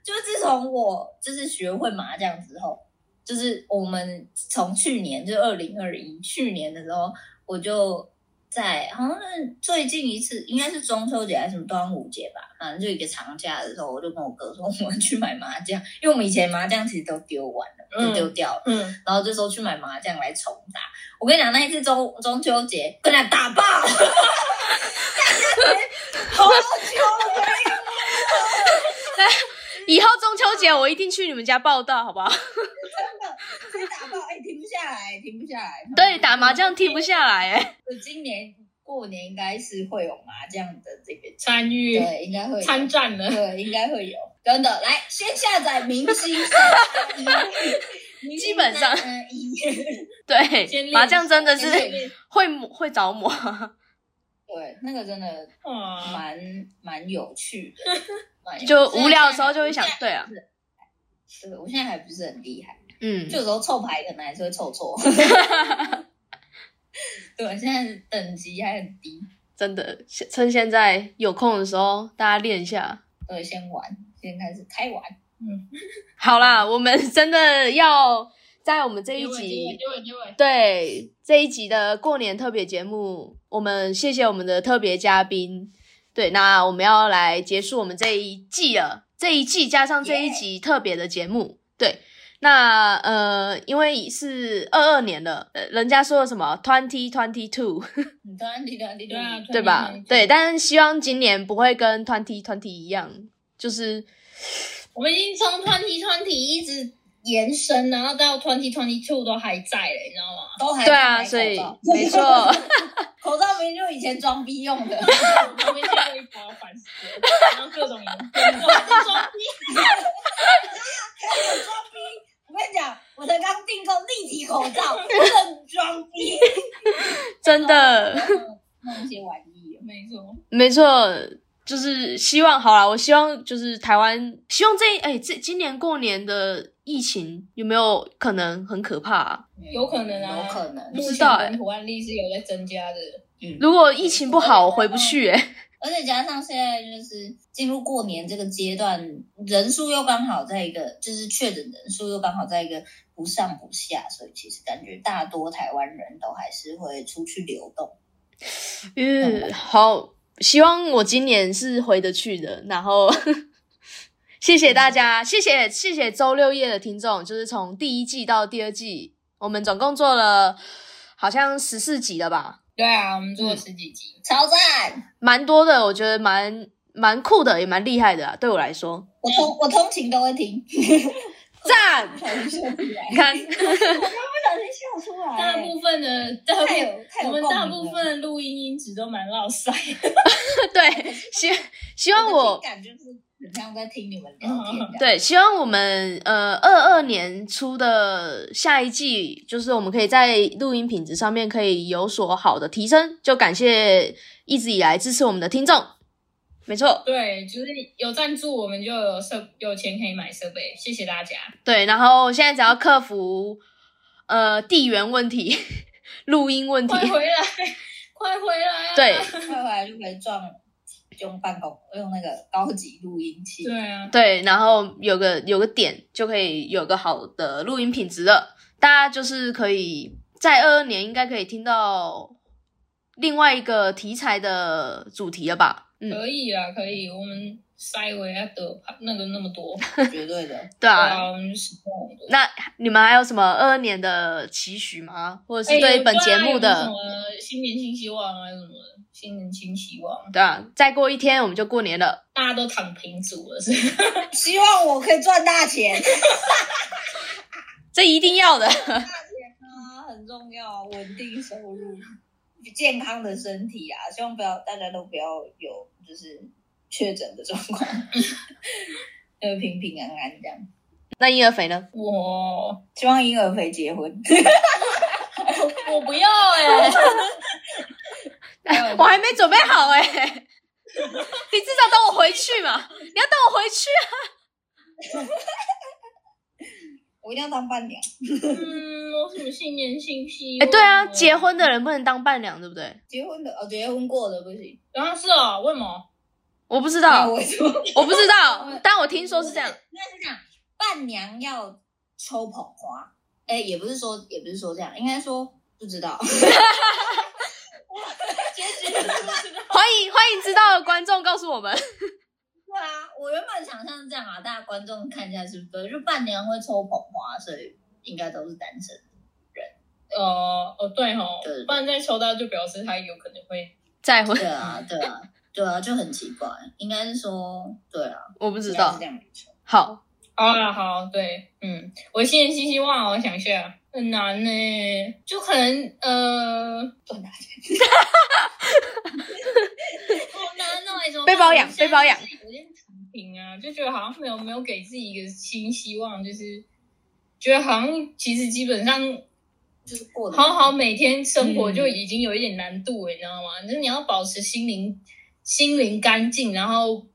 就自从我就是学会麻将之后，就是我们从去年就二零二一去年的时候，我就在好像是最近一次，应该是中秋节还是什么端午节吧，反正就一个长假的时候，我就跟我哥说 我们去买麻将，因为我们以前麻将其实都丢完了，就丢掉了。嗯，然后这时候去买麻将来重打。我跟你讲，那一次中中秋节跟他打爆，好久 了。以后中秋节我一定去你们家报道，好不好？真的，打爆，哎、停不下来，停不下来。对，打麻将停不下来，哎，今年过年应该是会有麻将的这个，参与对，应该会参战了，对，应该会有。真的，来先下载明星三，基本上，对，麻将真的是会会着魔。对，那个真的哇，蛮蛮有趣 的，就无聊的时候就会想对啊，对我现在还不是很厉害，嗯就，有时候凑牌可能还是会凑错。对，现在等级还很低，真的，趁现在有空的时候，大家练一下。对，先玩，先开始开玩。嗯好啦，我们真的要在我们这一集对这一集的过年特别节目，我们谢谢我们的特别嘉宾。对，那我们要来结束我们这一季了，这一季加上这一集特别的节目，对。那呃，因为是二二年了，呃，人家说什么 twenty twenty Two，Twenty twenty 对 啊，对吧？对，但是希望今年不会跟 twenty twenty 一样，就是我们已经从 twenty twenty 一直延伸，然后到 twenty twenty two 都还在嘞，你知道吗？都还对啊，所以没错，口罩明明就以前装逼用的，后面现在一包烦死了，然后各种颜色，装逼，还有装逼。我跟你讲，我才刚订购立体口罩，更装逼，真的弄一些玩意，没错，没错，就是希望好啦，我希望就是台湾，希望这哎这今年过年的疫情有没有可能很可怕、啊？有可能啊，有可能。目前知道欸本土案例是有在增加的，嗯，如果疫情不好，我回不去哎、而且加上现在就是进入过年这个阶段，人数又刚好在一个，就是确诊人数又刚好在一个不上不下，所以其实感觉大多台湾人都还是会出去流动。嗯，好，希望我今年是回得去的。然后，谢谢大家，谢谢谢谢周六夜的听众，就是从第一季到第二季，我们总共做了好像十四集了吧，对啊，我们做了十几集，超赞！蛮多的，我觉得蛮蛮酷的，也蛮厉害的啊，对我来说，我通我通勤都会听，赞！你看，不小心笑出来，大部分的大部太有太有我们大部分的录音音质都蛮落塞，对，希希望我的听感就是很像在听你们聊天。对，希望我们呃二二年初的下一季，就是我们可以在录音品质上面可以有所好的提升，就感谢一直以来支持我们的听众。没错，对，就是有赞助，我们就有设有钱可以买设备，谢谢大家。对，然后现在只要克服呃地缘问题、录音问题，快回来，快回来啊！对 快回来就可以撞用办公用那个高级录音器。对啊，对，然后有个有个点就可以有个好的录音品质了。大家就是可以在二二年应该可以听到另外一个题材的主题了吧？嗯，可以啊，可以，我们塞维亚的那个那么多，绝对的。对啊。我们就使用很多。那你们还有什么二二年的期许吗？或者哎是对本节目有的？什么新年新希望啊，什么新年新希望，对啊，再过一天我们就过年了。大家都躺平族了，是 希望我可以赚大钱 这一定要的。啊，很重要，稳定收入，健康的身体啊，希望不要大家都不要有就是确诊的状况，就平平安安这样。那婴儿肥呢？我希望婴儿肥结婚，我不要哎、我还没准备好哎、你至少等我回去嘛！你要等我回去啊！我一定要当伴娘。嗯，我什么新年新希哎、望？对啊，结婚的人不能当伴娘，对不对？结婚的哦，结婚过的不行。然后是哦，为什么？我不知道，我我不知道，但我听说是这样。应该是这样，伴娘要抽捧花。哎，也不是说，也不是说这样，应该说不知道。结局是不知道。欢迎欢迎知道的观众告诉我们。对啊，我原本想象是这样啊，大家观众看一下是不是对？就伴娘会抽捧花，所以应该都是单身人。哦哦，对哦对，不然再抽到就表示他有可能会再婚对啊，对啊，对啊，就很奇怪。应该是说，对啊，我不知道是这。样。好，啊，好，对，嗯，我新年新希望，我想一下，很难呢，就可能呃，赚大钱，好难哦，哎怎么办？被包养被包养就是有点躺平啊，就觉得好像没有没有给自己一个新希望，就是觉得好像其实基本上就是过得好好每天生活嗯就已经有一点难度了，你知道吗？就是你要保持心灵心灵干净，然后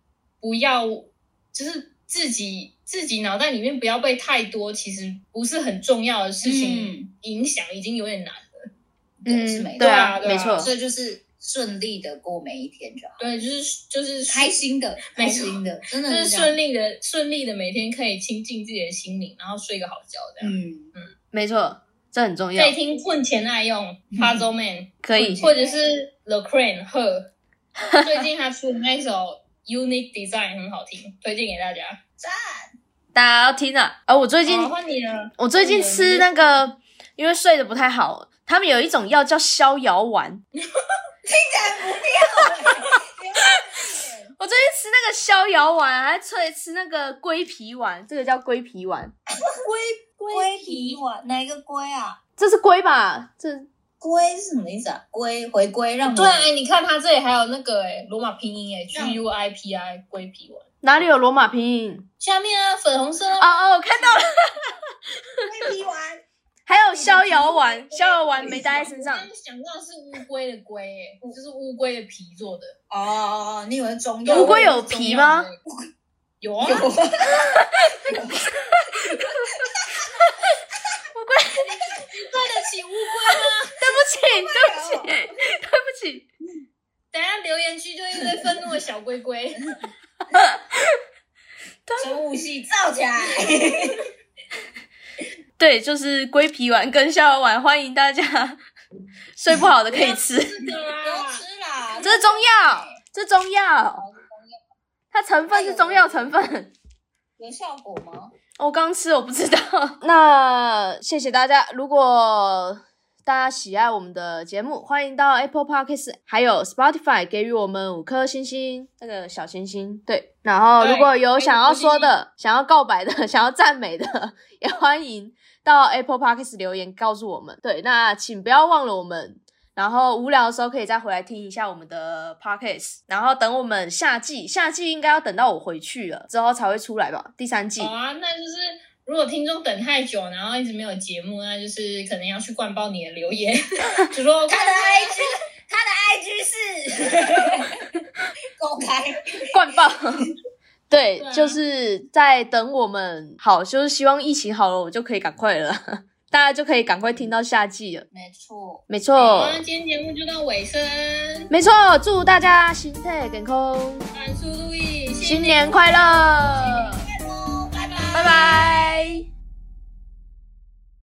不要就是自己自己脑袋里面不要被太多其实不是很重要的事情嗯影响，已经有点难了。嗯是没对错，啊对啊没错。所以就是顺利的过每一天就好，对，就是就是开心的，开心的，真的就是顺利的顺利的每天可以亲近自己的心灵，然后睡个好觉，这样。嗯嗯，没错，这很重要可以。听混前爱用 Puzzle Man，可以或者是 The Crane 赫 最近他出的那首《Unique Design》很好听，推荐给大家。赞，大家要听啊！而我最近我最近吃那个，因为睡得不太好，他们有一种药叫逍遥丸，听起来不要。我最近吃那个逍遥丸，还吃吃那个龟皮丸，这个叫龟皮丸，龟龟皮丸哪一个龟啊？这是龟吧？这龟是什么意思啊？龟回归让你对，哎，你看它这里还有那个哎罗马拼音哎，G U I P I 龟皮丸，哪里有罗马拼音？下面啊粉红色啊哦哦，我看到了，龟皮丸。还有逍遥丸，逍遥丸没带在身上想到是乌龟的龟哎，就是乌龟的皮做的。哦哦哦，你以为是中药？乌龟有皮吗？有啊，乌龟。对得起乌龟吗？对不起，对不起，对不起。等下留言区就一堆愤怒的小龟龟。生物系造起来。对，就是龟皮丸跟逍遥丸，欢迎大家 睡不好的可以吃。是的不要，吃啦，这是中药，这是中药，它成分是中药成分。有效果吗？我刚吃，我不知道。那谢谢大家，如果大家喜爱我们的节目，欢迎到 Apple Podcast 还有 Spotify 给予我们五颗星星，那个小星星。对，然后如果有想要说的、想要告白的、想要赞美的，也欢迎到 Apple Podcast 留言告诉我们。对，那请不要忘了我们。然后无聊的时候可以再回来听一下我们的 podcast，然后等我们夏季，夏季应该要等到我回去了之后才会出来吧，第三季。好啊，那就是如果听众等太久，然后一直没有节目，那就是可能要去灌爆你的留言，就说他的 IG，他的 IG 是 公开。灌爆。对，对啊。就是在等我们好，就是希望疫情好了，我就可以赶快了，大家就可以赶快听到夏季了。没错，没好错，那今天节目就到尾声，没错，祝大家心态健康，万事如意，新年快乐，拜拜。